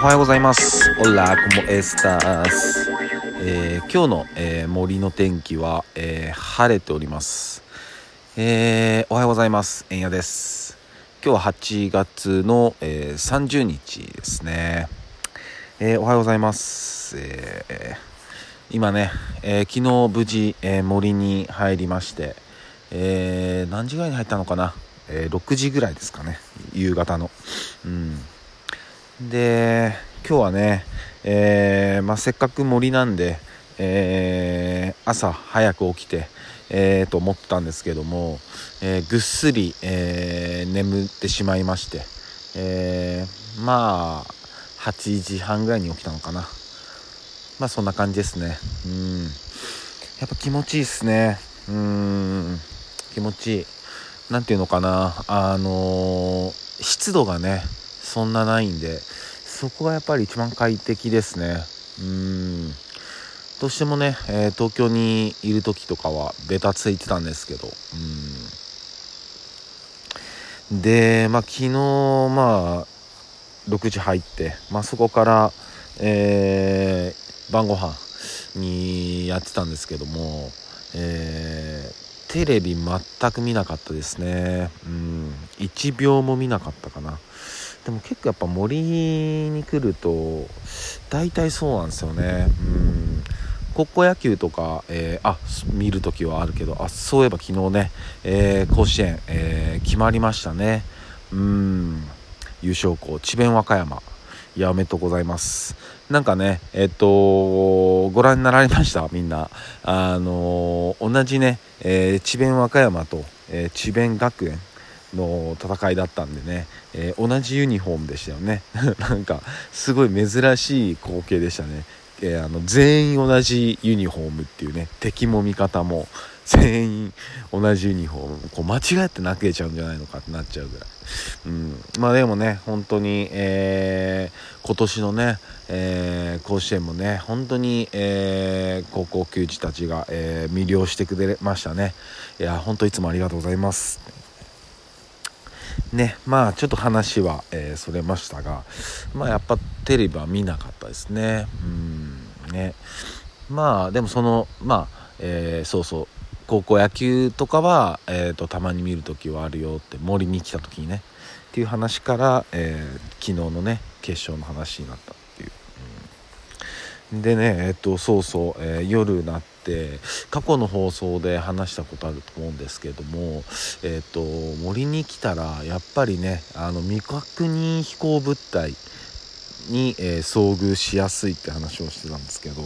おはようございます。オラコモエスタース。えー今日の、えー森の天気は、えー晴れております。えーおはようございます。えんやです。今日は8月の、えー30日ですね。えーおはようございます。えー今ね、えー昨日無事、えー森に入りまして、えー何時ぐらいに入ったのかな、えー6時ぐらいですかね夕方のうんで今日はね、えーまあ、せっかく森なんで、えー朝早く起きて、えーと思ったんですけども、えぐっすり、えー眠ってしまいまして、えーまあ8時半ぐらいに起きたのかな。まあそんな感じですね。うん。やっぱ気持ちいいっすね。うん。気持ちいい。なんていうのかな。あの湿度がねそんなないんでそこがやっぱり一番快適ですね。うん。どうしてもね、えー東京にいる時とかはベタついてたんですけど。うん。でまあ昨日まあ6時入って、まあ、そこから、えー晩ご飯にやってたんですけども、えーテレビ全く見なかったですね。うん。1秒も見なかったかな。でも結構やっぱ森に来ると大体そうなんですよね。うん。高校野球とか、えーあ見るときはあるけどあそういえば昨日ね、えー甲子園、えー決まりましたね。うん。優勝校智弁和歌山。いやおめでとうございます。なんかねえっとご覧になられました？みんな。あの同じね、えー智弁和歌山と、えー智弁学園。の戦いだったんでね、えー同じユニフォームでしたよね。なんかすごい珍しい光景でしたね、えーあの全員同じユニフォームっていうね敵も味方も 全員同じユニフォームこう間違えて投げちゃうんじゃないのかってなっちゃうぐらい、うん、まあでもね本当に、えー今年のね、えー甲子園もね本当に、えー高校球児たちが、えー魅了してくれましたね。いや本当いつもありがとうございます。ねまあちょっと話は、えーそれましたがまあやっぱテレビは見なかったですね。うんね。まあでもそのまあ、えーそうそう。高校野球とかは、えー、とたまに見る時はあるよって森に来た時にね。っていう話から、えー昨日のね決勝の話になったっていう、うん。でねえっ、とそうそう、えー夜なって過去の放送で話したことあると思うんですけどもえっ、と森に来たらやっぱりねあの未確認飛行物体に、えー遭遇しやすいって話をしてたんですけど、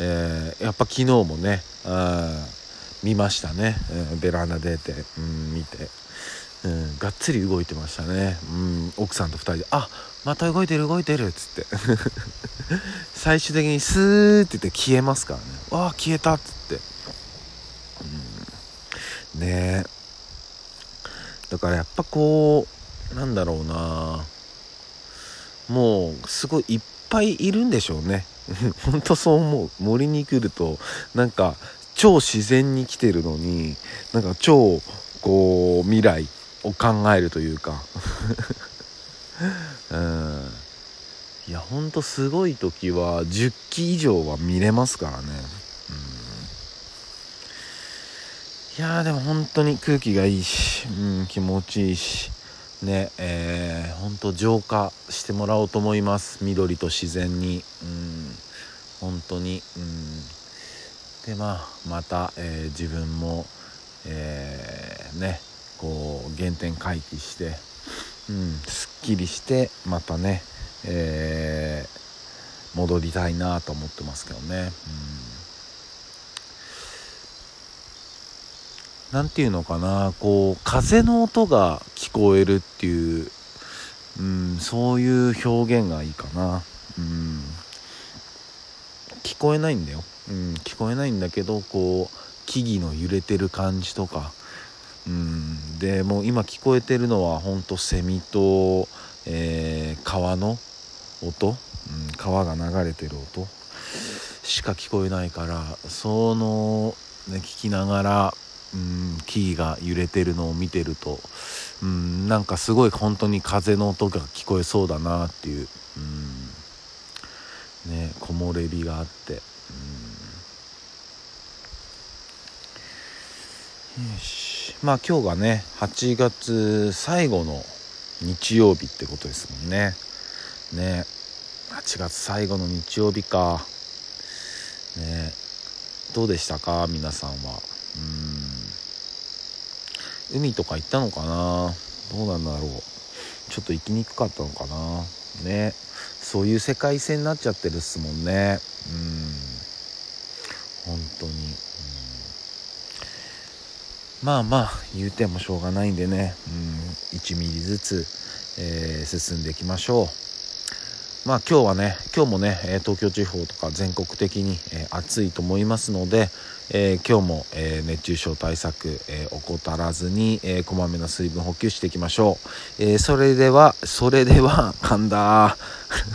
えーやっぱ昨日もねあ見ましたね、うんベランダ出て、うん、見て、うん、がっつり動いてましたね、うん、奥さんと2人で「あまた動いてる動いてる」っつって。最終的にスーって言って消えますからね「わあ消えた」っつって、うん、ねえ。だからやっぱこうなんだろうな。もうすごいいっぱいいるんでしょうね。本当そう思う。森に来るとなんか超自然に来てるのになんか超こう未来を考えるというか。うん。いやほんとすごい時は10機以上は見れますからね、うん、いやーでも本当に空気がいいし、うん、気持ちいいしねえー、本当浄化してもらおうと思います。緑と自然に。うん本当に。うん。でまあまた、えー自分も、えーねこう原点回帰して、うん、すっきりしてまたね、えー戻りたいなと思ってますけどね。うん、なんていうのかなこう風の音が聞こえるっていう、うん、そういう表現がいいかな。うん。聞こえないんだよ、うん、聞こえないんだけどこう木々の揺れてる感じとか、うん、でもう今聞こえてるのはほんとセミと、えー川の音、うん、川が流れてる音しか聞こえないからその、ね、聞きながら、うん、木々が揺れてるのを見てると、うん、なんかすごい本当に風の音が聞こえそうだなっていう、うん、ね木漏れ日があってうん。よし。まあ今日がね8月最後の日曜日ってことですもんね。ね8月最後の日曜日か。ねどうでしたか？皆さんは。うん。海とか行ったのかな？どうなんだろう。ちょっと行きにくかったのかな？ね。そういう世界線になっちゃってるっすもんね。うん。本当に、うん、まあまあ言うてもしょうがないんでね、うん、1ミリずつ、えー、進んでいきましょう。まあ今日はね今日もね東京地方とか全国的に、え暑いと思いますので、えー、今日も、え、熱中症対策、えー、怠らずに、えー、こまめな水分補給していきましょう、えそれではそれでは 噛んだ。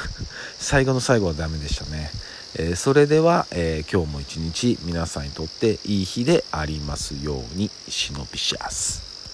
最後の最後はダメでしたね、えそれでは、え今日も一日皆さんにとっていい日でありますように忍びしやす。